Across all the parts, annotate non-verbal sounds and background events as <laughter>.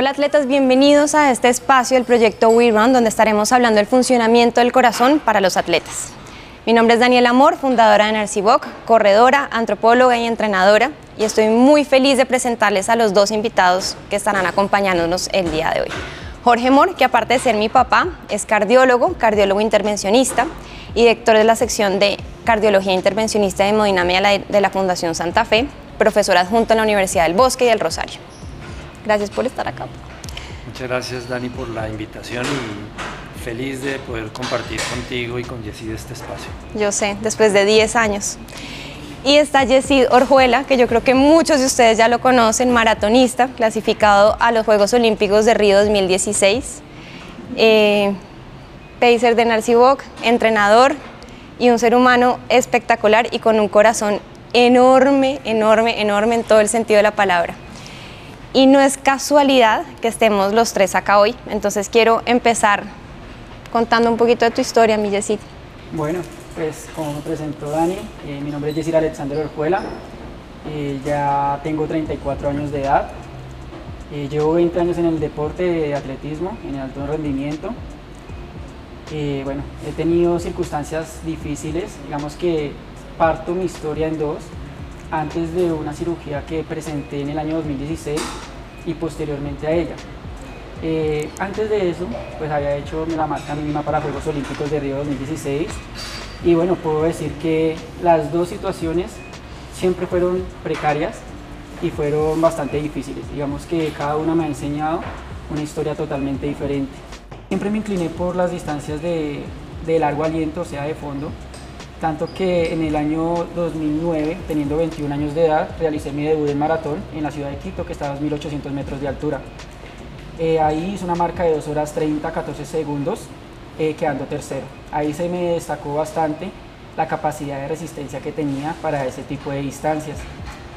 Hola atletas, bienvenidos a este espacio del proyecto We Run, donde estaremos hablando del funcionamiento del corazón para los atletas. Mi nombre es Daniela Amor, fundadora de Narciboc, corredora, antropóloga y entrenadora, y estoy muy feliz de presentarles a los dos invitados que estarán acompañándonos el día de hoy. Jorge Mor, que aparte de ser mi papá, es cardiólogo, cardiólogo intervencionista y director de la sección de cardiología intervencionista de hemodinamia de la Fundación Santa Fe, profesor adjunto en la Universidad del Bosque y del Rosario. Gracias por estar acá. Muchas gracias Dani por la invitación y feliz de poder compartir contigo y con Yesid este espacio. Yo sé, después de 10 años. Y está Yesid Orjuela, que yo creo que muchos de ustedes ya lo conocen, maratonista, clasificado a los Juegos Olímpicos de Río 2016. Eh, pacer de Narciboc, entrenador y un ser humano espectacular y con un corazón enorme, enorme, enorme en todo el sentido de la palabra. Y no es casualidad que estemos los tres acá hoy, entonces quiero empezar contando un poquito de tu historia, mi Yesid. Bueno, pues como me presentó Dani, eh, mi nombre es Yesid Alexander Orjuela, eh, ya tengo 34 años de edad, eh, llevo 20 años en el deporte de atletismo, en el alto rendimiento. bueno, he tenido circunstancias difíciles, digamos que parto mi historia en dos. Antes de una cirugía que presenté en el año 2016 y posteriormente a ella. Eh, antes de eso, pues había hecho la marca mínima para Juegos Olímpicos de Río 2016 y bueno, puedo decir que las dos situaciones siempre fueron precarias y fueron bastante difíciles. Digamos que cada una me ha enseñado una historia totalmente diferente. Siempre me incliné por las distancias de, de largo aliento, o sea, de fondo, tanto que en el año 2009, teniendo 21 años de edad, realicé mi debut en maratón en la ciudad de Quito, que está a 2.800 metros de altura. Eh, ahí hice una marca de 2 horas 30, 14 segundos, eh, quedando tercero. Ahí se me destacó bastante la capacidad de resistencia que tenía para ese tipo de distancias.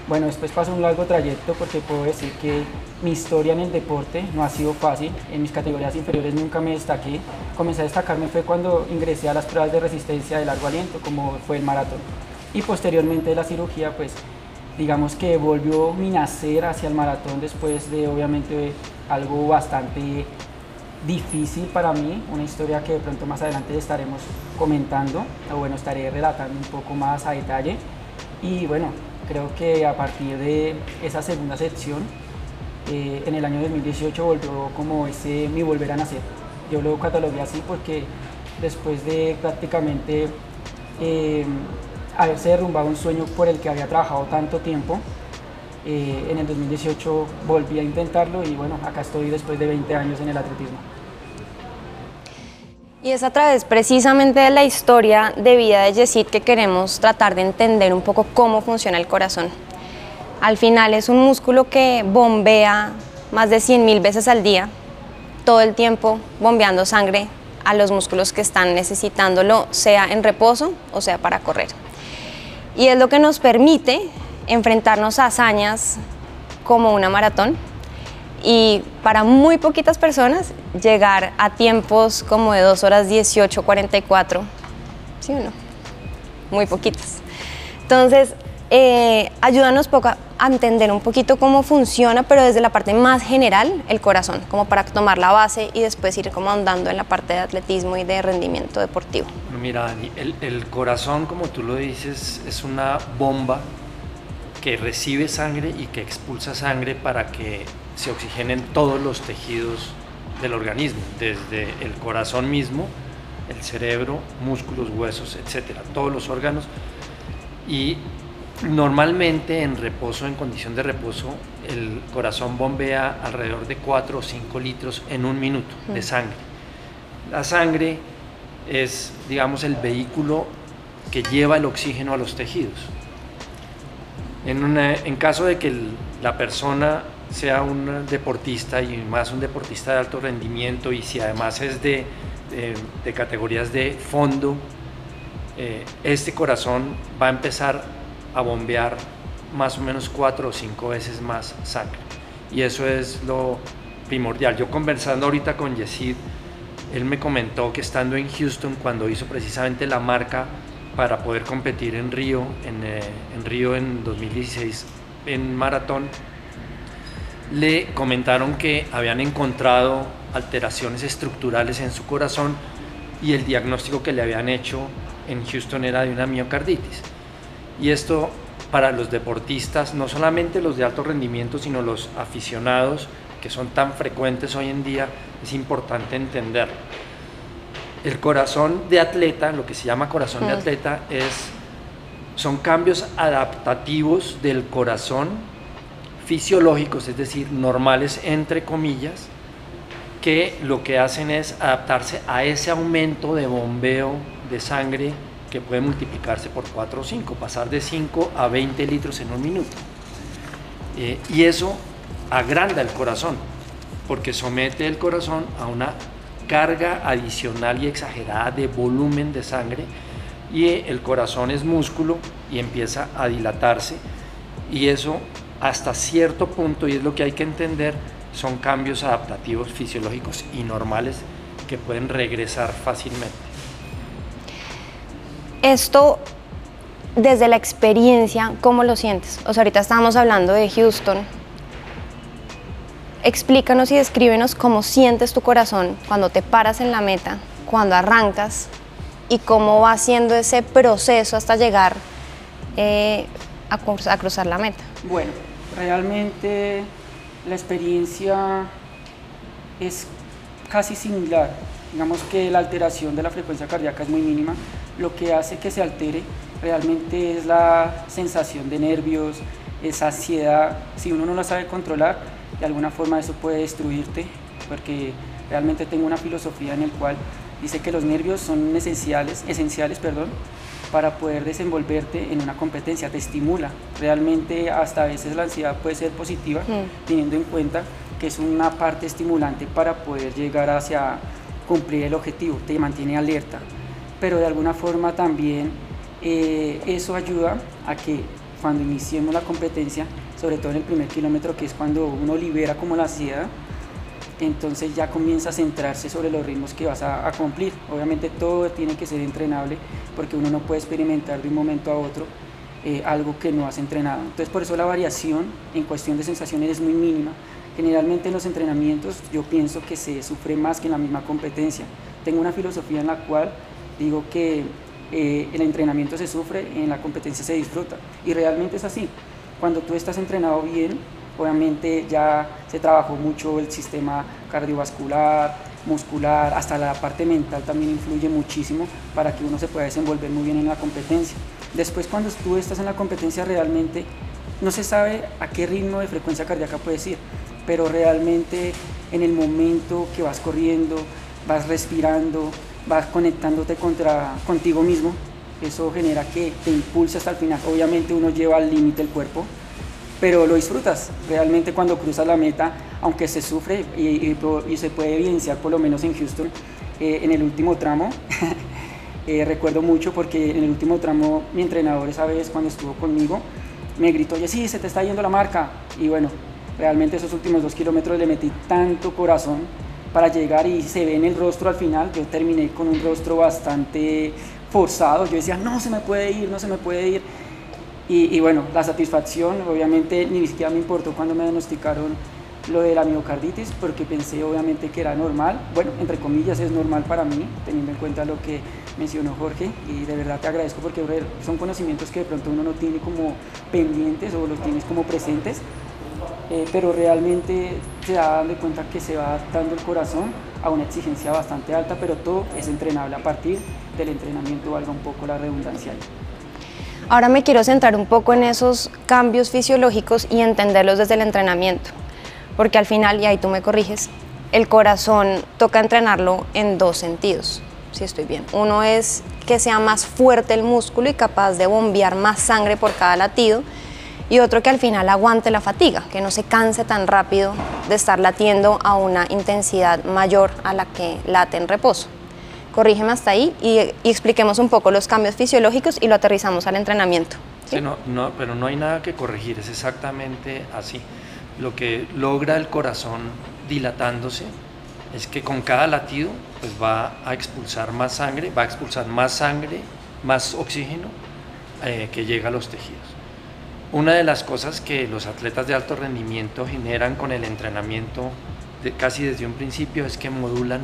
Bueno, después pasó un largo trayecto porque puedo decir que mi historia en el deporte no ha sido fácil. En mis categorías inferiores nunca me destaqué. Comencé a destacarme fue cuando ingresé a las pruebas de resistencia de largo aliento, como fue el maratón. Y posteriormente la cirugía, pues digamos que volvió mi nacer hacia el maratón después de obviamente algo bastante difícil para mí, una historia que de pronto más adelante estaremos comentando, o bueno, estaré relatando un poco más a detalle. Y bueno, creo que a partir de esa segunda sección, eh, en el año 2018 volvió como ese mi volver a nacer. Yo lo catalogué así porque después de prácticamente eh, haberse derrumbado un sueño por el que había trabajado tanto tiempo, eh, en el 2018 volví a intentarlo y bueno, acá estoy después de 20 años en el atletismo. Y es a través precisamente de la historia de vida de Yesid que queremos tratar de entender un poco cómo funciona el corazón. Al final es un músculo que bombea más de 100.000 veces al día, todo el tiempo bombeando sangre a los músculos que están necesitándolo, sea en reposo o sea para correr. Y es lo que nos permite enfrentarnos a hazañas como una maratón, y para muy poquitas personas llegar a tiempos como de 2 horas 18, 44, ¿sí o no? Muy poquitas. Entonces, eh, ayúdanos a entender un poquito cómo funciona, pero desde la parte más general, el corazón, como para tomar la base y después ir como andando en la parte de atletismo y de rendimiento deportivo. Mira, Dani, el, el corazón, como tú lo dices, es una bomba que recibe sangre y que expulsa sangre para que se oxigenen todos los tejidos del organismo, desde el corazón mismo, el cerebro, músculos, huesos, etcétera, todos los órganos. Y normalmente en reposo, en condición de reposo, el corazón bombea alrededor de 4 o 5 litros en un minuto de sangre. La sangre es, digamos, el vehículo que lleva el oxígeno a los tejidos. En, en caso de que la persona sea un deportista y más un deportista de alto rendimiento y si además es de, de, categorías de fondo, eh, este corazón va a empezar a bombear más o menos cuatro o cinco veces más sangre. Y eso es lo primordial. Yo conversando ahorita con Yesid, él me comentó que estando en Houston, cuando hizo precisamente la marca para poder competir en Río, en, eh, en Río en 2016 en maratón, le comentaron que habían encontrado alteraciones estructurales en su corazón y el diagnóstico que le habían hecho en Houston era de una miocarditis. Y esto para los deportistas, no solamente los de alto rendimiento, sino los aficionados que son tan frecuentes hoy en día, es importante entenderlo. El corazón de atleta, lo que se llama corazón de atleta, es, son cambios adaptativos del corazón fisiológicos, es decir, normales entre comillas, que lo que hacen es adaptarse a ese aumento de bombeo de sangre que puede multiplicarse por 4 o 5, pasar de 5 a 20 litros en un minuto. Eh, y eso agranda el corazón, porque somete el corazón a una carga adicional y exagerada de volumen de sangre y el corazón es músculo y empieza a dilatarse y eso hasta cierto punto, y es lo que hay que entender, son cambios adaptativos fisiológicos y normales que pueden regresar fácilmente. Esto, desde la experiencia, ¿cómo lo sientes? O sea, ahorita estábamos hablando de Houston. Explícanos y descríbenos cómo sientes tu corazón cuando te paras en la meta, cuando arrancas y cómo va siendo ese proceso hasta llegar eh, a, a cruzar la meta. Bueno, realmente la experiencia es casi similar. Digamos que la alteración de la frecuencia cardíaca es muy mínima. Lo que hace que se altere realmente es la sensación de nervios, esa ansiedad. Si uno no la sabe controlar, de alguna forma eso puede destruirte, porque realmente tengo una filosofía en la cual dice que los nervios son esenciales, esenciales perdón, para poder desenvolverte en una competencia, te estimula. Realmente hasta a veces la ansiedad puede ser positiva, mm. teniendo en cuenta que es una parte estimulante para poder llegar hacia cumplir el objetivo, te mantiene alerta. Pero de alguna forma también eh, eso ayuda a que cuando iniciemos la competencia, sobre todo en el primer kilómetro, que es cuando uno libera como la ansiedad, entonces ya comienza a centrarse sobre los ritmos que vas a, cumplir. Obviamente todo tiene que ser entrenable porque uno no puede experimentar de un momento a otro eh, algo que no has entrenado. Entonces por eso la variación en cuestión de sensaciones es muy mínima. Generalmente en los entrenamientos yo pienso que se sufre más que en la misma competencia. Tengo una filosofía en la cual digo que eh, el entrenamiento se sufre, en la competencia se disfruta. Y realmente es así. Cuando tú estás entrenado bien, Obviamente ya se trabajó mucho el sistema cardiovascular, muscular, hasta la parte mental también influye muchísimo para que uno se pueda desenvolver muy bien en la competencia. Después cuando tú estás en la competencia realmente no se sabe a qué ritmo de frecuencia cardíaca puedes ir, pero realmente en el momento que vas corriendo, vas respirando, vas conectándote contra, contigo mismo, eso genera que te impulse hasta el final. Obviamente uno lleva al límite el cuerpo, pero lo disfrutas. Realmente cuando cruzas la meta, aunque se sufre y, se puede evidenciar por lo menos en Houston, eh, en el último tramo, <laughs> eh, recuerdo mucho porque en el último tramo mi entrenador esa vez cuando estuvo conmigo me gritó, oye, sí, se te está yendo la marca. Y bueno, realmente esos últimos dos kilómetros le metí tanto corazón para llegar y se ve en el rostro al final, yo terminé con un rostro bastante forzado, yo decía, no se me puede ir, no se me puede ir y, bueno, la satisfacción, obviamente ni siquiera me importó cuando me diagnosticaron lo de la miocarditis, porque pensé obviamente que era normal. Bueno, entre comillas es normal para mí, teniendo en cuenta lo que mencionó Jorge, y de verdad te agradezco porque son conocimientos que de pronto uno no tiene como pendientes o los tienes como presentes, eh, pero realmente se da de cuenta que se va adaptando el corazón a una exigencia bastante alta, pero todo es entrenable a partir del entrenamiento, valga un poco la redundancia. Ahora me quiero centrar un poco en esos cambios fisiológicos y entenderlos desde el entrenamiento, porque al final, y ahí tú me corriges, el corazón toca entrenarlo en dos sentidos, si estoy bien. Uno es que sea más fuerte el músculo y capaz de bombear más sangre por cada latido, y otro que al final aguante la fatiga, que no se canse tan rápido de estar latiendo a una intensidad mayor a la que late en reposo corrígeme hasta ahí y, expliquemos un poco los cambios fisiológicos y lo aterrizamos al entrenamiento. no, pero no hay nada que corregir, es exactamente así. Lo que logra el corazón dilatándose es que con cada latido pues va a expulsar más sangre, va a expulsar más sangre, más oxígeno eh, que llega a los tejidos. una de las cosas que los atletas de alto rendimiento generan con el entrenamiento casi desde un principio es que modulan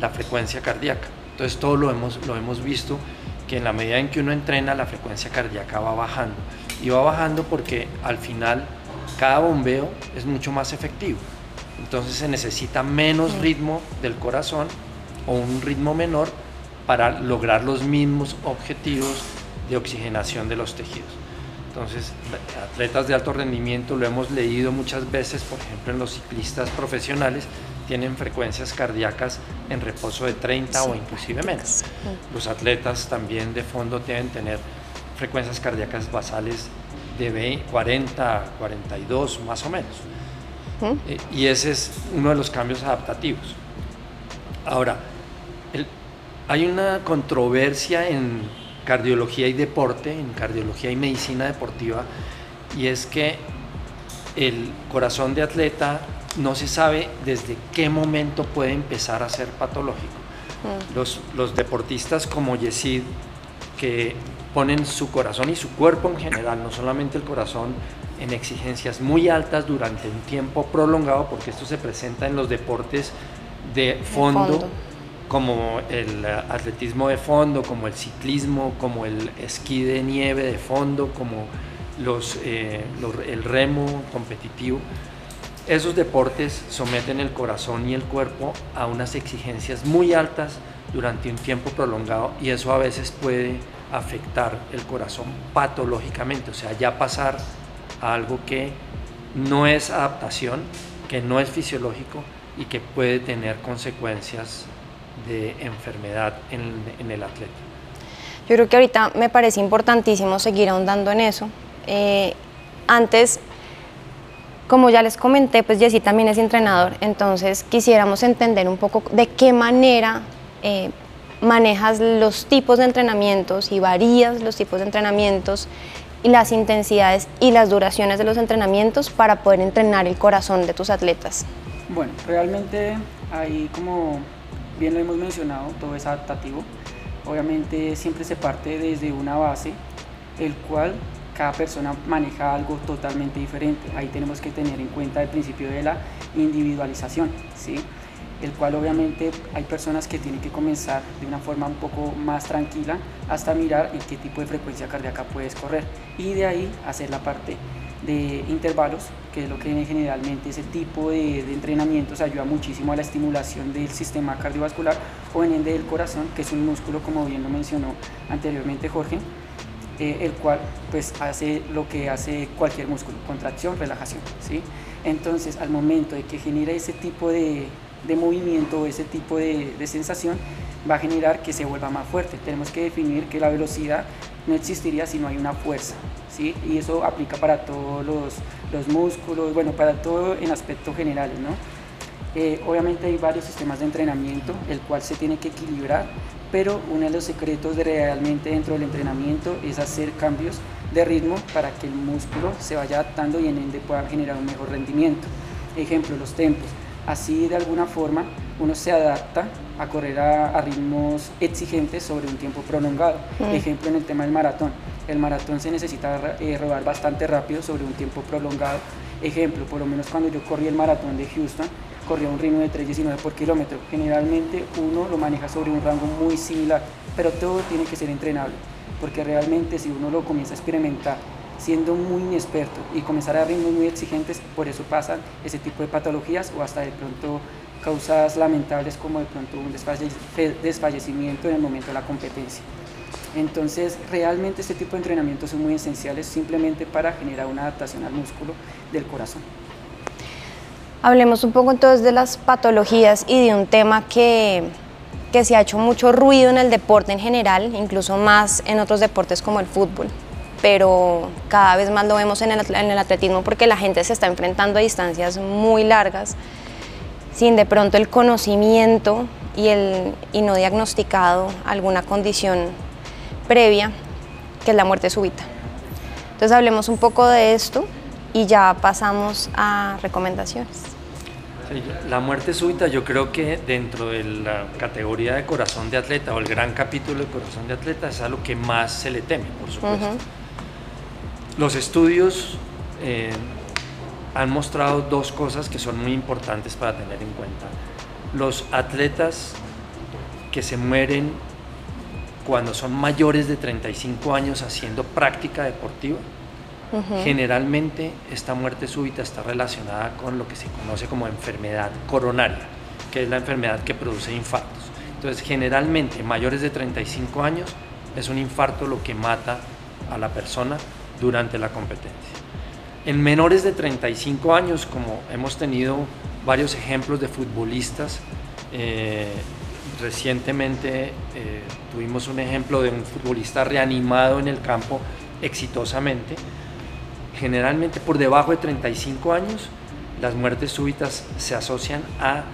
la frecuencia cardíaca. Entonces todo lo hemos, lo hemos visto que en la medida en que uno entrena la frecuencia cardíaca va bajando. Y va bajando porque al final cada bombeo es mucho más efectivo. Entonces se necesita menos ritmo del corazón o un ritmo menor para lograr los mismos objetivos de oxigenación de los tejidos. Entonces, atletas de alto rendimiento, lo hemos leído muchas veces, por ejemplo, en los ciclistas profesionales, tienen frecuencias cardíacas en reposo de 30 o inclusive menos. Los atletas también de fondo deben tener frecuencias cardíacas basales de 40, 42 más o menos. Eh, y ese es uno de los cambios adaptativos. Ahora, hay una controversia en cardiología y deporte, en cardiología y medicina deportiva, y es que el corazón de atleta no se sabe desde qué momento puede empezar a ser patológico. Los, los deportistas como Yesid, que ponen su corazón y su cuerpo en general, no solamente el corazón, en exigencias muy altas durante un tiempo prolongado, porque esto se presenta en los deportes de fondo, como el atletismo de fondo, como el ciclismo, como el esquí de nieve de fondo, como los, eh, el remo competitivo. Esos deportes someten el corazón y el cuerpo a unas exigencias muy altas durante un tiempo prolongado y eso a veces puede afectar el corazón patológicamente, o sea, ya pasar algo que no es adaptación, que no es fisiológico y que puede tener consecuencias de enfermedad en, el atleta. Yo creo que ahorita me parece importantísimo seguir ahondando en eso. Eh, antes, como ya les comenté, pues Jessy también es entrenador, entonces quisiéramos entender un poco de qué manera eh, manejas los tipos de entrenamientos y varías los tipos de entrenamientos y las intensidades y las duraciones de los entrenamientos para poder entrenar el corazón de tus atletas? Bueno, realmente ahí como bien lo hemos mencionado, todo es adaptativo. Obviamente siempre se parte desde una base, el cual cada persona maneja algo totalmente diferente. Ahí tenemos que tener en cuenta el principio de la individualización, ¿sí? el cual obviamente hay personas que tienen que comenzar de una forma un poco más tranquila hasta mirar en qué tipo de frecuencia cardíaca puedes correr y de ahí hacer la parte de intervalos, que es lo que generalmente ese tipo de, de entrenamientos ayuda muchísimo a la estimulación del sistema cardiovascular o en el del corazón, que es un músculo como bien lo mencionó anteriormente Jorge, eh, el cual pues hace lo que hace cualquier músculo, contracción, relajación, ¿sí? Entonces al momento de que genera ese tipo de, de movimiento, ese tipo de, sensación, va a generar que se vuelva más fuerte. Tenemos que definir que la velocidad no existiría si no hay una fuerza, ¿sí? Y eso aplica para todos los, los músculos, bueno, para todo en aspectos generales, ¿no? Eh, obviamente hay varios sistemas de entrenamiento, el cual se tiene que equilibrar, pero uno de los secretos de realmente dentro del entrenamiento es hacer cambios de ritmo para que el músculo se vaya adaptando y en ende pueda generar un mejor rendimiento. Ejemplo, los tempos. Así de alguna forma uno se adapta a correr a, ritmos exigentes sobre un tiempo prolongado. Mm. Ejemplo en el tema del maratón. El maratón se necesita eh, rodar bastante rápido sobre un tiempo prolongado. Ejemplo, por lo menos cuando yo corrí el maratón de Houston, corría un ritmo de 3.19 por kilómetro. Generalmente uno lo maneja sobre un rango muy similar, pero todo tiene que ser entrenable, porque realmente si uno lo comienza a experimentar siendo muy inexperto y comenzar a ritmos muy exigentes, por eso pasan ese tipo de patologías o hasta de pronto causas lamentables como de pronto un desfallecimiento en el momento de la competencia. Entonces, realmente este tipo de entrenamientos son muy esenciales simplemente para generar una adaptación al músculo del corazón. Hablemos un poco entonces de las patologías y de un tema que, que se ha hecho mucho ruido en el deporte en general, incluso más en otros deportes como el fútbol pero cada vez más lo vemos en el, atletismo porque la gente se está enfrentando a distancias muy largas sin de pronto el conocimiento y, el, y no diagnosticado alguna condición previa, que es la muerte súbita. Entonces hablemos un poco de esto y ya pasamos a recomendaciones. la muerte súbita yo creo que dentro de la categoría de corazón de atleta o el gran capítulo de corazón de atleta es algo que más se le teme, por supuesto. los estudios eh, han mostrado dos cosas que son muy importantes para tener en cuenta. Los atletas que se mueren cuando son mayores de 35 años haciendo práctica deportiva, generalmente esta muerte súbita está relacionada con lo que se conoce como enfermedad coronaria, que es la enfermedad que produce infartos. Entonces, generalmente mayores de 35 años es un infarto lo que mata a la persona durante la competencia. En menores de 35 años, como hemos tenido varios ejemplos de futbolistas, eh, recientemente eh, tuvimos un ejemplo de un futbolista reanimado en el campo exitosamente. Generalmente por debajo de 35 años, las muertes súbitas se asocian a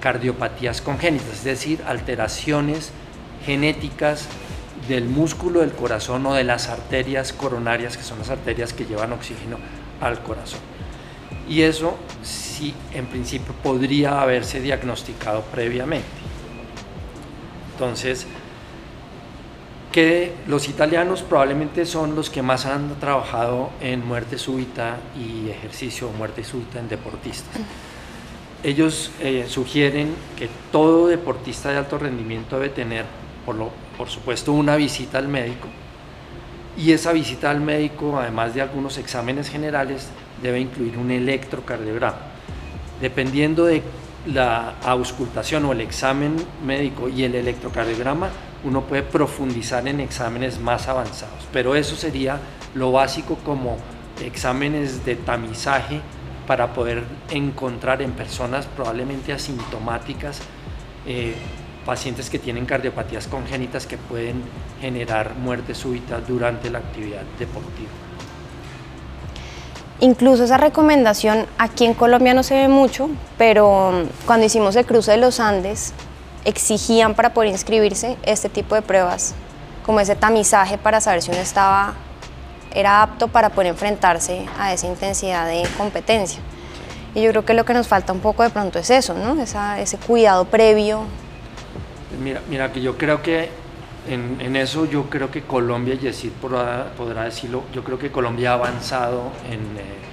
cardiopatías congénitas, es decir, alteraciones genéticas del músculo del corazón o de las arterias coronarias, que son las arterias que llevan oxígeno al corazón. Y eso sí, en principio, podría haberse diagnosticado previamente. Entonces, que los italianos probablemente son los que más han trabajado en muerte súbita y ejercicio muerte súbita en deportistas. Ellos eh, sugieren que todo deportista de alto rendimiento debe tener, por, lo, por supuesto, una visita al médico y esa visita al médico, además de algunos exámenes generales, debe incluir un electrocardiograma. Dependiendo de la auscultación o el examen médico y el electrocardiograma, uno puede profundizar en exámenes más avanzados, pero eso sería lo básico como exámenes de tamizaje para poder encontrar en personas probablemente asintomáticas eh, pacientes que tienen cardiopatías congénitas que pueden generar muerte súbita durante la actividad deportiva. Incluso esa recomendación aquí en Colombia no se ve mucho, pero cuando hicimos el cruce de los Andes, exigían para poder inscribirse este tipo de pruebas, como ese tamizaje para saber si uno estaba, era apto para poder enfrentarse a esa intensidad de competencia. Y yo creo que lo que nos falta un poco de pronto es eso, ¿no? ese cuidado previo. Mira, mira que yo creo que en, eso yo creo que Colombia, Yesid podrá, podrá, decirlo, yo creo que Colombia ha avanzado en, eh,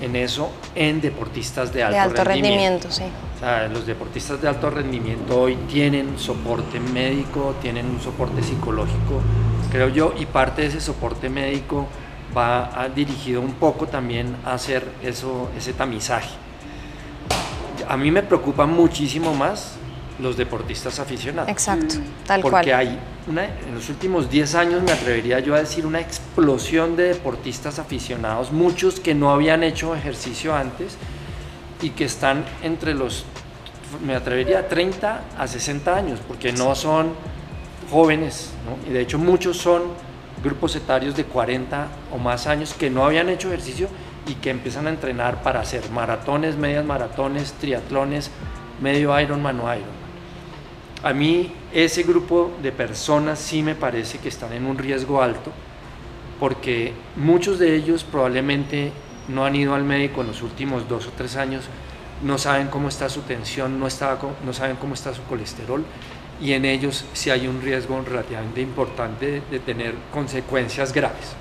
en eso en deportistas de alto, de alto rendimiento. sí. O sea, los deportistas de alto rendimiento hoy tienen soporte médico, tienen un soporte psicológico, creo yo, y parte de ese soporte médico va dirigido un poco también a hacer eso, ese tamizaje. A mí me preocupa muchísimo más los deportistas aficionados. Exacto, tal cual. Porque hay una, en los últimos 10 años, me atrevería yo a decir, una explosión de deportistas aficionados, muchos que no habían hecho ejercicio antes y que están entre los, me atrevería, 30 a 60 años, porque no son jóvenes, ¿no? y de hecho muchos son grupos etarios de 40 o más años que no habían hecho ejercicio y que empiezan a entrenar para hacer maratones, medias maratones, triatlones, medio Ironman o Ironman. A mí ese grupo de personas sí me parece que están en un riesgo alto porque muchos de ellos probablemente no han ido al médico en los últimos dos o tres años, no saben cómo está su tensión, no, no saben cómo está su colesterol y en ellos sí hay un riesgo relativamente importante de, tener consecuencias graves.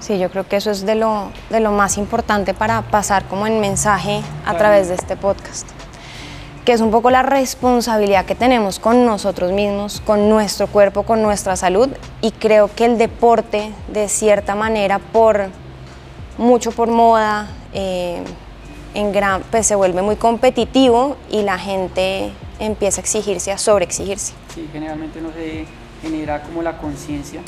Sí, yo creo que eso es de lo, de lo más importante para pasar como en mensaje a través de este podcast que es un poco la responsabilidad que tenemos con nosotros mismos, con nuestro cuerpo, con nuestra salud y creo que el deporte de cierta manera por mucho por moda eh, en gran, pues se vuelve muy competitivo y la gente empieza a exigirse, a sobreexigirse. Sí, generalmente no se genera como la conciencia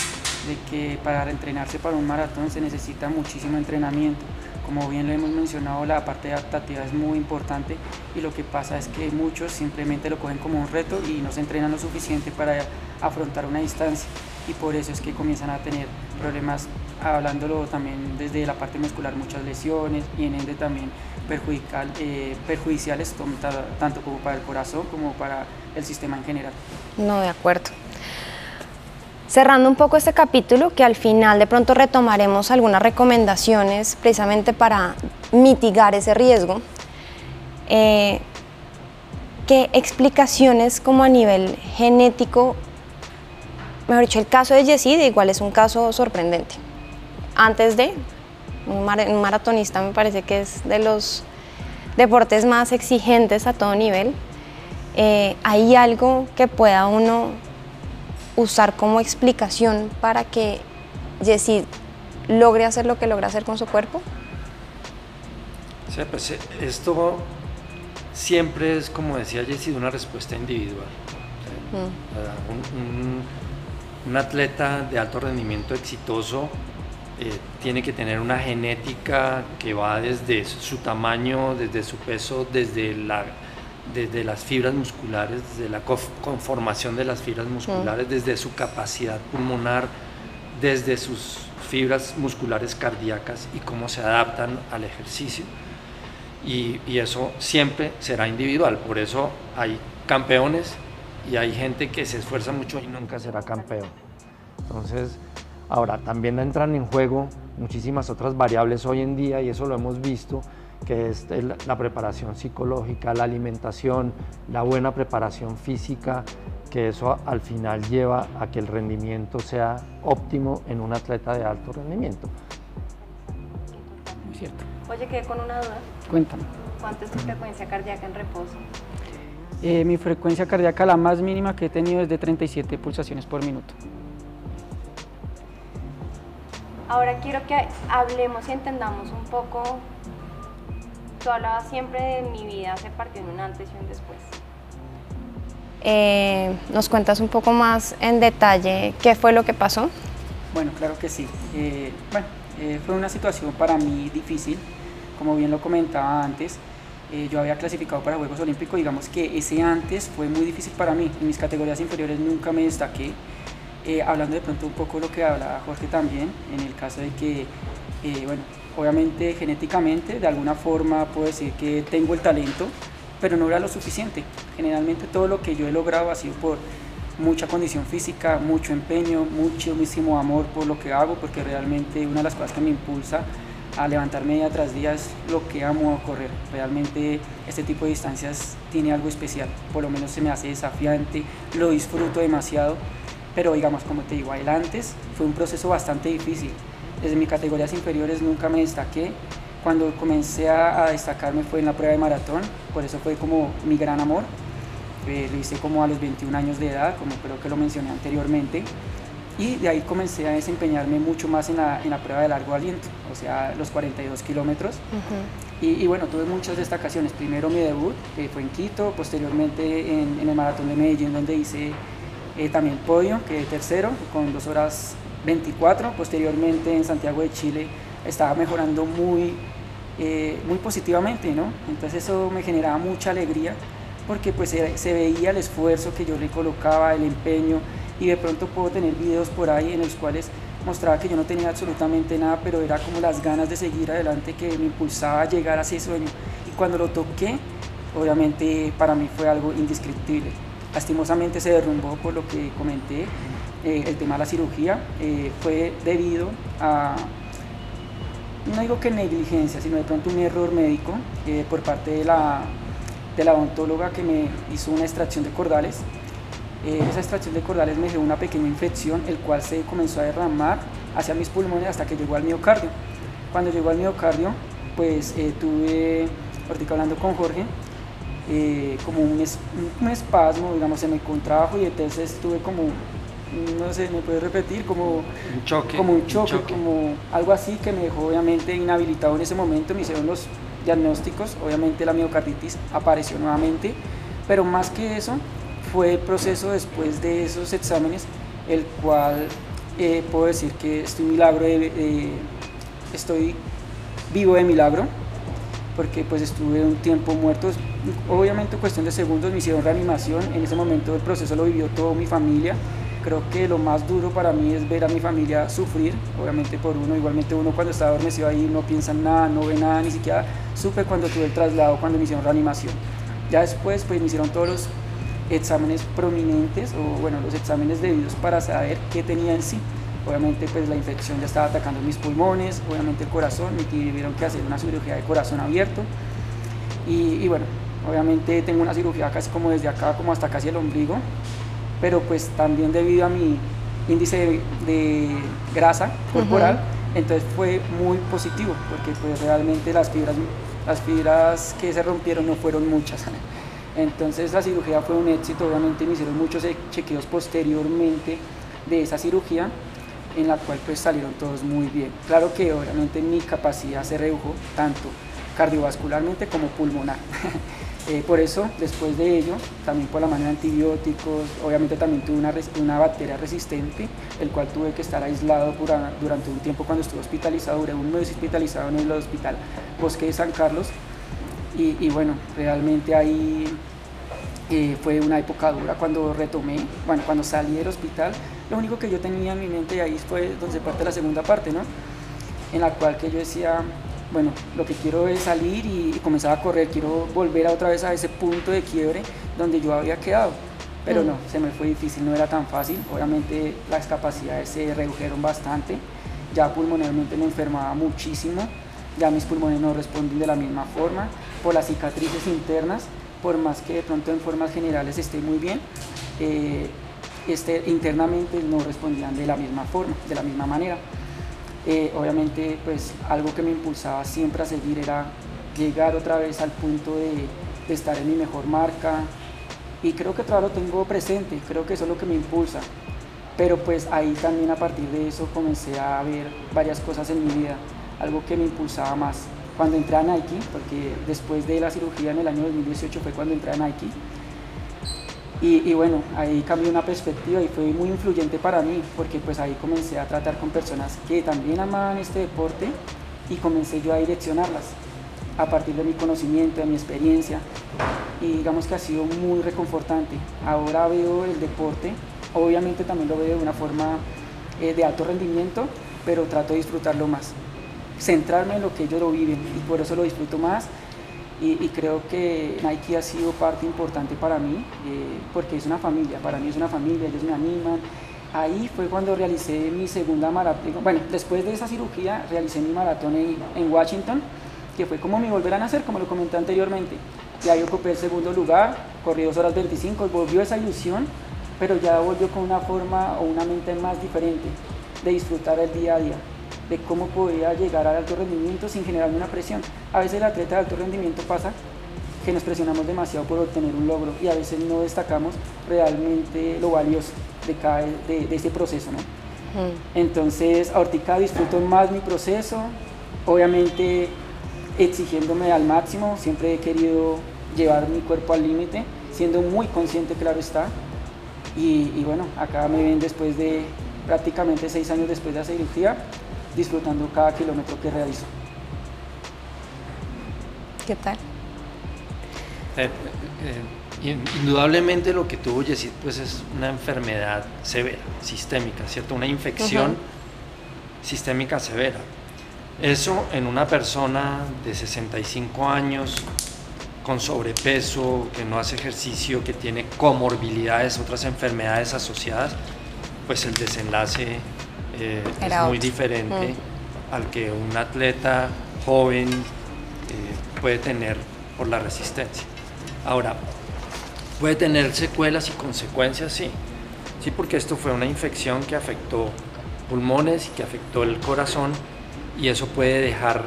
de que para entrenarse para un maratón se necesita muchísimo entrenamiento como bien lo hemos mencionado, la parte adaptativa es muy importante y lo que pasa es que muchos simplemente lo cogen como un reto y no se entrenan lo suficiente para afrontar una distancia y por eso es que comienzan a tener problemas, hablándolo también desde la parte muscular, muchas lesiones y en ende también perjudical, eh, perjudiciales tanto como para el corazón como para el sistema en general. No, de acuerdo. Cerrando un poco este capítulo, que al final de pronto retomaremos algunas recomendaciones precisamente para mitigar ese riesgo, eh, ¿qué explicaciones como a nivel genético, mejor dicho, el caso de Yesid igual es un caso sorprendente? antes de, un, maratonista me parece que es de los deportes más exigentes a todo nivel, eh, ¿hay algo que pueda uno usar como explicación para que Jessie logre hacer lo que logra hacer con su cuerpo? Sí, pues eh, esto siempre es, como decía Jessie, una respuesta individual. Mm. un, atleta de alto rendimiento exitoso eh, tiene que tener una genética que va desde su tamaño, desde su peso, desde, la, desde las fibras musculares, desde la conformación de las fibras musculares, desde su capacidad pulmonar, desde sus fibras musculares cardíacas y cómo se adaptan al ejercicio. Y, y, eso siempre será individual. Por eso hay campeones y hay gente que se esfuerza mucho y nunca será campeón. Entonces, ahora también entran en juego muchísimas otras variables hoy en día y eso lo hemos visto que es la preparación psicológica, la alimentación, la buena preparación física, que eso al final lleva a que el rendimiento sea óptimo en un atleta de alto rendimiento. Muy cierto. Oye, quedé con una duda. Cuéntame. ¿Cuánto es tu frecuencia cardíaca en reposo? Eh, mi frecuencia cardíaca, la más mínima que he tenido es de 37 pulsaciones por minuto. Ahora quiero que hablemos y entendamos un poco. Tú hablabas siempre de mi vida se partió en un antes y un después. Eh, ¿Nos cuentas un poco más en detalle qué fue lo que pasó? Bueno, claro que sí. Eh, bueno, fue una situación para mí difícil, como bien lo comentaba antes. Eh, yo había clasificado para Juegos Olímpicos, digamos que ese antes fue muy difícil para mí, en mis categorías inferiores nunca me destaqué, eh, hablando de pronto un poco lo que hablaba Jorge también, en el caso de que, eh, bueno, obviamente genéticamente, de alguna forma puedo decir que tengo el talento, pero no era lo suficiente. Generalmente todo lo que yo he logrado ha sido por mucha condición física, mucho empeño, muchísimo amor por lo que hago, porque realmente una de las cosas que me impulsa a levantarme día tras día es lo que amo correr. Realmente este tipo de distancias tiene algo especial, por lo menos se me hace desafiante, lo disfruto demasiado, pero digamos, como te digo, el antes fue un proceso bastante difícil. Desde mis categorías inferiores nunca me destaqué. Cuando comencé a, destacarme fue en la prueba de maratón, por eso fue como mi gran amor. Eh, lo hice como a los 21 años de edad, como creo que lo mencioné anteriormente y de ahí comencé a desempeñarme mucho más en la, en la prueba de largo aliento, o sea, los 42 kilómetros. y, bueno, tuve muchas destacaciones. Primero mi debut, que fue en Quito, posteriormente en, en el Maratón de Medellín, donde hice eh, también podio, que tercero, con 2 horas 24. Posteriormente en Santiago de Chile estaba mejorando muy, eh, muy positivamente, ¿no? Entonces eso me generaba mucha alegría porque pues se, se veía el esfuerzo que yo le colocaba, el empeño, y de pronto puedo tener videos por ahí en los cuales mostraba que yo no tenía absolutamente nada, pero era como las ganas de seguir adelante que me impulsaba a llegar a ese sueño. Y cuando lo toqué, obviamente para mí fue algo indescriptible. Lastimosamente se derrumbó por lo que comenté, eh, el tema de la cirugía eh, fue debido a, no digo que negligencia, sino de pronto un error médico eh, por parte de la, de la odontóloga que me hizo una extracción de cordales esa extracción de cordales me dio una pequeña infección, el cual se comenzó a derramar hacia mis pulmones hasta que llegó al miocardio. Cuando llegó al miocardio, pues tuve, ahorita hablando con Jorge, como un, un, espasmo, digamos, se me contrajo y entonces tuve como, no sé, me puede repetir, como un choque, como un choque, como algo así que me dejó obviamente inhabilitado en ese momento, me hicieron los diagnósticos, obviamente la miocarditis apareció nuevamente, pero más que eso, fue el proceso después de esos exámenes, el cual eh, puedo decir que estoy, milagro estoy vivo de milagro, porque pues estuve un tiempo muerto, obviamente cuestión de segundos me hicieron reanimación, en ese momento el proceso lo vivió toda mi familia, creo que lo más duro para mí es ver a mi familia sufrir, obviamente por uno, igualmente uno cuando está adormecido ahí no piensa en nada, no ve nada, ni siquiera supe cuando tuve el traslado, cuando me hicieron reanimación. Ya después pues me hicieron todos los exámenes prominentes o bueno, los exámenes debidos para saber qué tenía en sí. Obviamente pues la infección ya estaba atacando mis pulmones, obviamente el corazón, me tuvieron que hacer una cirugía de corazón abierto y, bueno, obviamente tengo una cirugía casi como desde acá como hasta casi el ombligo, pero pues también debido a mi índice de, grasa corporal, Entonces fue muy positivo porque pues realmente las fibras, las fibras que se rompieron no fueron muchas. Entonces la cirugía fue un éxito, obviamente me hicieron muchos chequeos posteriormente de esa cirugía en la cual pues salieron todos muy bien. Claro que obviamente mi capacidad se redujo tanto cardiovascularmente como pulmonar. <laughs> Eh, por eso, después de ello, también por la manera de antibióticos, obviamente también tuve una, una bacteria resistente, el cual tuve que estar aislado durante un tiempo cuando estuve hospitalizado, duré un mes hospitalizado en el hospital Bosque de San Carlos. Y, bueno, realmente ahí eh, fue una época dura cuando retomé, bueno, cuando salí del hospital, lo único que yo tenía en mi mente ahí fue donde parte la segunda parte, ¿no? En la cual que yo decía, bueno, lo que quiero es salir y, comenzar a correr, quiero volver a otra vez a ese punto de quiebre donde yo había quedado. Pero mm. no, se me fue difícil, no era tan fácil. Obviamente las capacidades se redujeron bastante. Ya pulmonarmente me enfermaba muchísimo, ya mis pulmones no respondían de la misma forma. Por las cicatrices internas, por más que de pronto en formas generales esté muy bien, eh, este, internamente no respondían de la misma forma, de la misma manera. Eh, obviamente, pues algo que me impulsaba siempre a seguir era llegar otra vez al punto de, estar en mi mejor marca. Y creo que todavía lo tengo presente, creo que eso es lo que me impulsa. Pero pues ahí también a partir de eso comencé a ver varias cosas en mi vida, algo que me impulsaba más. Cuando entré a Nike, porque después de la cirugía en el año 2018 fue cuando entré a Nike, y, bueno, ahí cambió una perspectiva y fue muy influyente para mí, porque pues ahí comencé a tratar con personas que también amaban este deporte y comencé yo a direccionarlas a partir de mi conocimiento, de mi experiencia. Y digamos que ha sido muy reconfortante. Ahora veo el deporte, obviamente también lo veo de una forma eh, de alto rendimiento, pero trato de disfrutarlo más. Centrarme en lo que ellos lo viven y por eso lo disfruto más y, creo que Nike ha sido parte importante para mí, eh, porque es una familia, para mí es una familia, ellos me animan. Ahí fue cuando realicé mi segunda maratón, bueno, después de esa cirugía realicé mi maratón en, en Washington, que fue como mi volver a nacer, como lo comenté anteriormente. Y ahí ocupé el segundo lugar, corrí 2 horas 25, volvió esa ilusión, pero ya volvió con una forma o una mente más diferente de disfrutar el día a día de cómo podía llegar al alto rendimiento sin generar una presión. A veces el atleta de alto rendimiento pasa que nos presionamos demasiado por obtener un logro y a veces no destacamos realmente lo valioso de, cada, de, ese proceso. ¿no? Entonces, ahorita disfruto más mi proceso, obviamente exigiéndome al máximo, siempre he querido llevar mi cuerpo al límite, siendo muy consciente, claro está. Y, y, bueno, acá me ven después de prácticamente seis años después de la cirugía, disfrutando cada kilómetro que realizo. ¿Qué tal? Eh, eh, indudablemente lo que tuvo Yesid pues es una enfermedad severa, sistémica, ¿cierto? Una infección sistémica severa. Eso en una persona de 65 años, con sobrepeso, que no hace ejercicio, que tiene comorbilidades, otras enfermedades asociadas, pues el desenlace eh, es muy diferente mm. al que un atleta joven puede tener por la resistencia. Ahora, puede tener secuelas y consecuencias, sí. Sí, porque esto fue una infección que afectó pulmones y que afectó el corazón y eso puede dejar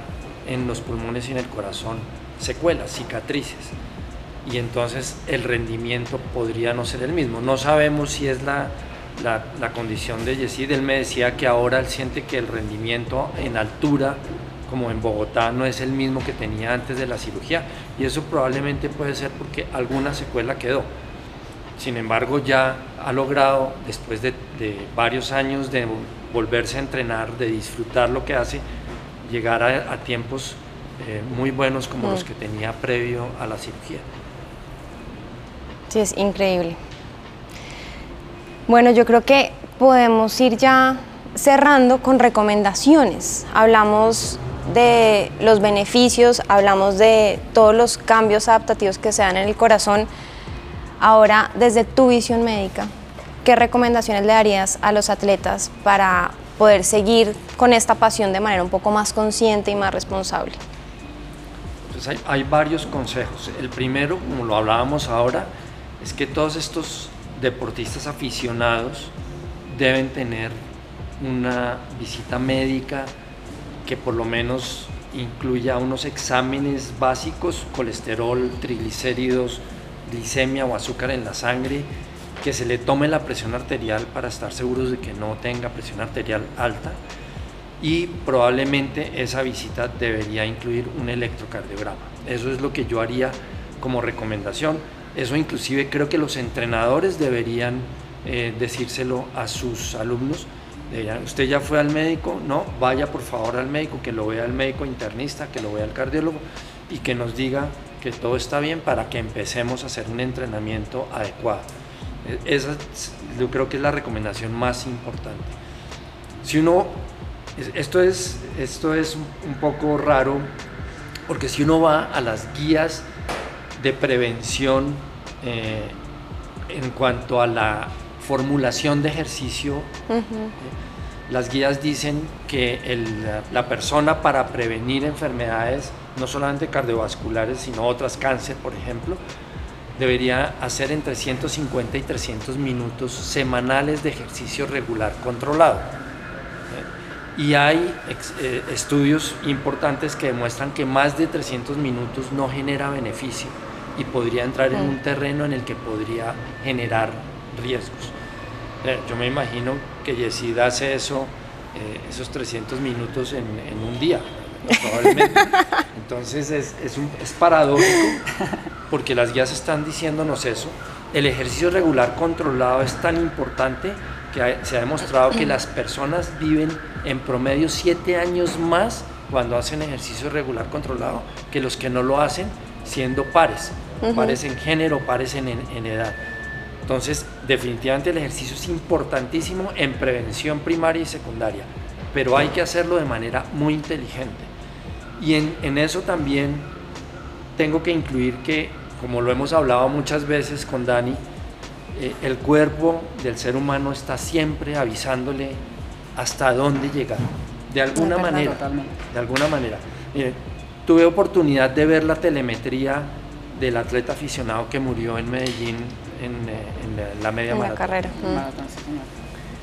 en los pulmones y en el corazón secuelas, cicatrices. Y entonces el rendimiento podría no ser el mismo. No sabemos si es la la, condición de Yesid, él me decía que ahora él siente que el rendimiento en altura, como en Bogotá, no es el mismo que tenía antes de la cirugía. Y eso probablemente puede ser porque alguna secuela quedó. Sin embargo, ya ha logrado, después de, varios años de volverse a entrenar, de disfrutar lo que hace, llegar a, tiempos eh, muy buenos como los mm. que tenía previo a la cirugía. Sí, es increíble. Bueno, yo creo que podemos ir ya cerrando con recomendaciones. Hablamos de los beneficios, hablamos de todos los cambios adaptativos que se dan en el corazón. Ahora, desde tu visión médica, ¿qué recomendaciones le darías a los atletas para poder seguir con esta pasión de manera un poco más consciente y más responsable? Pues hay, hay varios consejos. El primero, como lo hablábamos ahora, es que todos estos deportistas aficionados deben tener una visita médica que por lo menos incluya unos exámenes básicos, colesterol, triglicéridos, glicemia o azúcar en la sangre, que se le tome la presión arterial para estar seguros de que no tenga presión arterial alta y probablemente esa visita debería incluir un electrocardiograma. Eso es lo que yo haría como recomendación. Eso inclusive creo que los entrenadores deberían eh, decírselo a sus alumnos. Usted ya fue al médico, no, vaya por favor al médico, que lo vea el médico internista, que lo vea el cardiólogo y que nos diga que todo está bien para que empecemos a hacer un entrenamiento adecuado. E, esa yo creo que es la recomendación más importante. Si uno, esto es, esto es un poco raro, porque si uno va a las guías de prevención eh, en cuanto a la formulación de ejercicio, las guías dicen que la persona para prevenir enfermedades, no solamente cardiovasculares, sino otras cáncer, por ejemplo, debería hacer entre 150 y 300 minutos semanales de ejercicio regular controlado. Y hay eh, estudios importantes que demuestran que más de 300 minutos no genera beneficio y podría entrar en un terreno en el que podría generar riesgos. Eh, yo me imagino que Yesid hace eso, eh, esos 300 minutos en, en un día, probablemente. <laughs> Entonces es, es, un, es paradójico porque las guías están diciéndonos eso. El ejercicio regular controlado es tan importante que se ha demostrado que las personas viven en promedio siete años más cuando hacen ejercicio regular controlado que los que no lo hacen siendo pares, pares en género, pares en, en edad. Entonces, definitivamente el ejercicio es importantísimo en prevención primaria y secundaria, pero hay que hacerlo de manera muy inteligente. Y en, en eso también tengo que incluir que, como lo hemos hablado muchas veces con Dani, eh, el cuerpo del ser humano está siempre avisándole hasta dónde llegar. De alguna manera. De alguna manera. tuve oportunidad de ver la telemetría del atleta aficionado que murió en Medellín en, eh, la media en carrera.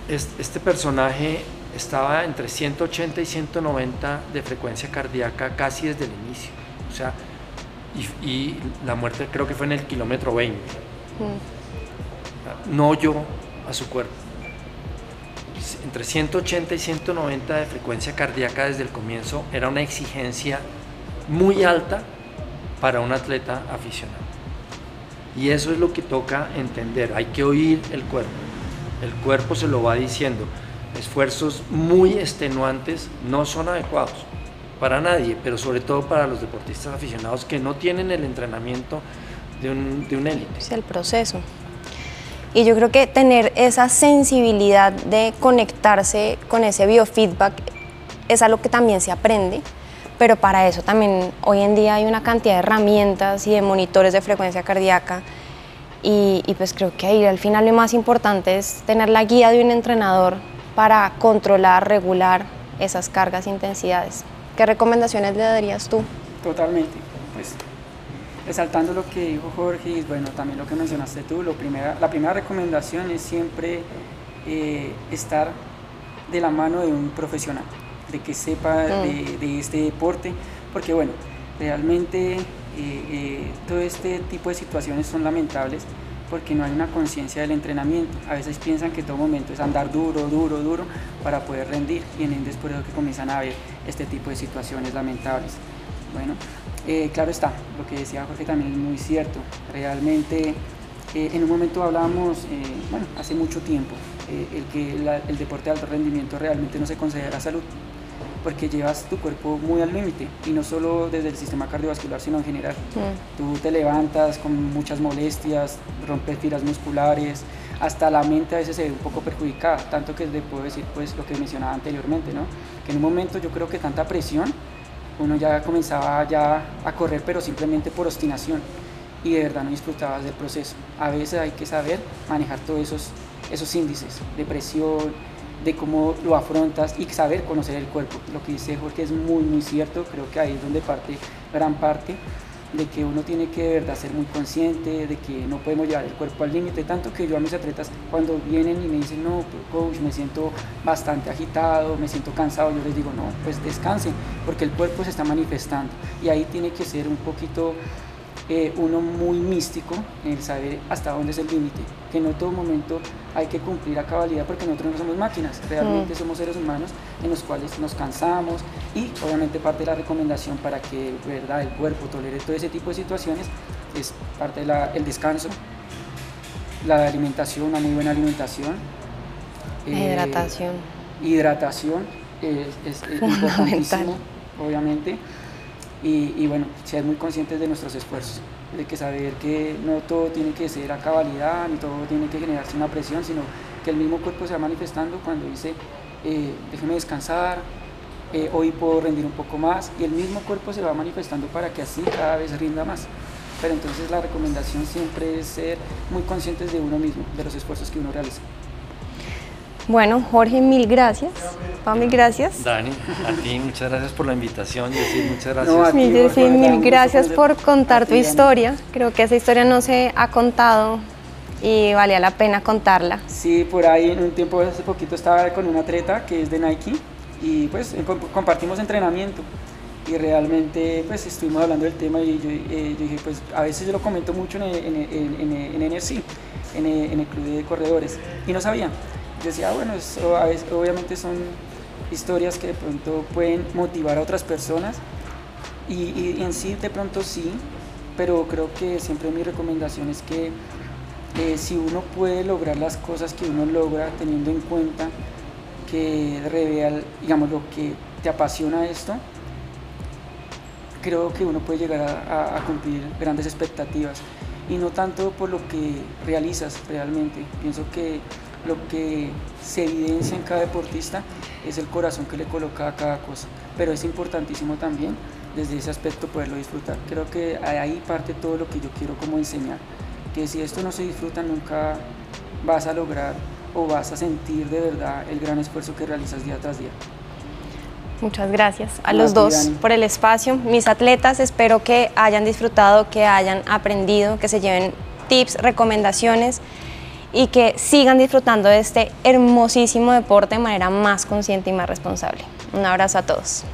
Este, personaje estaba entre 180 y 190 de frecuencia cardíaca casi desde el inicio. O sea, y, la muerte creo que fue en el kilómetro 20. Mm. No oyó a su cuerpo. Entre 180 y 190 de frecuencia cardíaca desde el comienzo era una exigencia muy alta para un atleta aficionado. Y eso es lo que toca entender, hay que oír el cuerpo. El cuerpo se lo va diciendo. Esfuerzos muy extenuantes no son adecuados para nadie, pero sobre todo para los deportistas aficionados que no tienen el entrenamiento de un, de élite. Es el proceso. Y yo creo que tener esa sensibilidad de conectarse con ese biofeedback es algo que también se aprende pero para eso también hoy en día hay una cantidad de herramientas y de monitores de frecuencia cardíaca y, pues creo que ahí al final lo más importante es tener la guía de un entrenador para controlar, regular esas cargas e intensidades. ¿Qué recomendaciones le darías tú? Totalmente, pues resaltando lo que dijo Jorge y bueno, también lo que mencionaste tú, lo primera, la primera recomendación es siempre eh, estar de la mano de un profesional de que sepa mm. de, este deporte, porque bueno, realmente eh, eh, todo este tipo de situaciones son lamentables porque no hay una conciencia del entrenamiento. A veces piensan que todo momento es andar duro, duro, duro para poder rendir y en el es por eso que comienzan a ver este tipo de situaciones lamentables. Bueno, eh, claro está, lo que decía Jorge también es muy cierto. Realmente en un momento hablábamos, bueno, hace mucho tiempo, el que el deporte de alto rendimiento realmente no se considera salud porque llevas tu cuerpo muy al límite y no solo desde el sistema cardiovascular sino en general. Tú te levantas con muchas molestias, rompes tiras musculares, hasta la mente a veces se ve un poco perjudicada, tanto que le puedo decir pues lo que mencionaba anteriormente, ¿no? que en un momento yo creo que tanta presión, uno ya comenzaba ya a correr pero simplemente por obstinación y de verdad no disfrutabas del proceso. A veces hay que saber manejar todos esos, esos índices de presión, de cómo lo afrontas y saber conocer el cuerpo. Lo que dice Jorge es muy, muy cierto, creo que ahí es donde parte gran parte. de que uno tiene que de verdad ser muy consciente, de que no podemos llevar el cuerpo al límite, tanto que yo a mis atletas cuando vienen y me dicen, no, coach, me siento bastante agitado, me siento cansado, yo les digo, no, pues descansen, porque el cuerpo se está manifestando y ahí tiene que ser un poquito eh, uno muy místico en el saber hasta dónde es el límite, que no todo momento hay que cumplir a cabalidad porque nosotros no somos máquinas, realmente mm. somos seres humanos en los cuales nos cansamos y obviamente parte de la recomendación para que ¿verdad? el cuerpo tolere todo ese tipo de situaciones es parte del descanso, la alimentación, una muy buena alimentación. hidratación. Eh, hidratación es, es importantísimo, obviamente y, bueno, ser muy conscientes de nuestros esfuerzos, de que saber que no todo tiene que ser a cabalidad, ni todo tiene que generarse una presión, sino que el mismo cuerpo se va manifestando cuando dice, eh, déjeme descansar, eh, hoy puedo rendir un poco más, y el mismo cuerpo se va manifestando para que así cada vez rinda más. Pero entonces la recomendación siempre es ser muy conscientes de uno mismo, de los esfuerzos que uno realiza. Bueno, Jorge, mil gracias. mil gracias. Dani, a ti muchas gracias por la invitación. Yesir, muchas gracias. mil gracias por contar tu historia. Creo que esa historia no se ha contado y valía la pena contarla. Sí, por ahí en un tiempo, hace poquito estaba con una atleta que es de Nike y pues compartimos entrenamiento y realmente pues estuvimos hablando del tema y yo, eh, dije pues a veces yo lo comento mucho en, en, en, en, en NRC, en el club de corredores y no sabía decía, bueno, a veces, obviamente son historias que de pronto pueden motivar a otras personas y, en sí de pronto sí, pero creo que siempre mi recomendación es que eh, si uno puede lograr las cosas que uno logra teniendo en cuenta que revea, digamos, lo que te apasiona esto, creo que uno puede llegar a, a, cumplir grandes expectativas y no tanto por lo que realizas realmente. Pienso que lo que se evidencia en cada deportista es el corazón que le coloca a cada cosa, pero es importantísimo también desde ese aspecto poderlo disfrutar. Creo que ahí parte todo lo que yo quiero como enseñar, que si esto no se disfruta nunca vas a lograr o vas a sentir de verdad el gran esfuerzo que realizas día tras día. Muchas gracias a los dos por el espacio. Mis atletas, espero que hayan disfrutado, que hayan aprendido, que se lleven tips, recomendaciones y que sigan disfrutando de este hermosísimo deporte de manera más consciente y más responsable. Un abrazo a todos.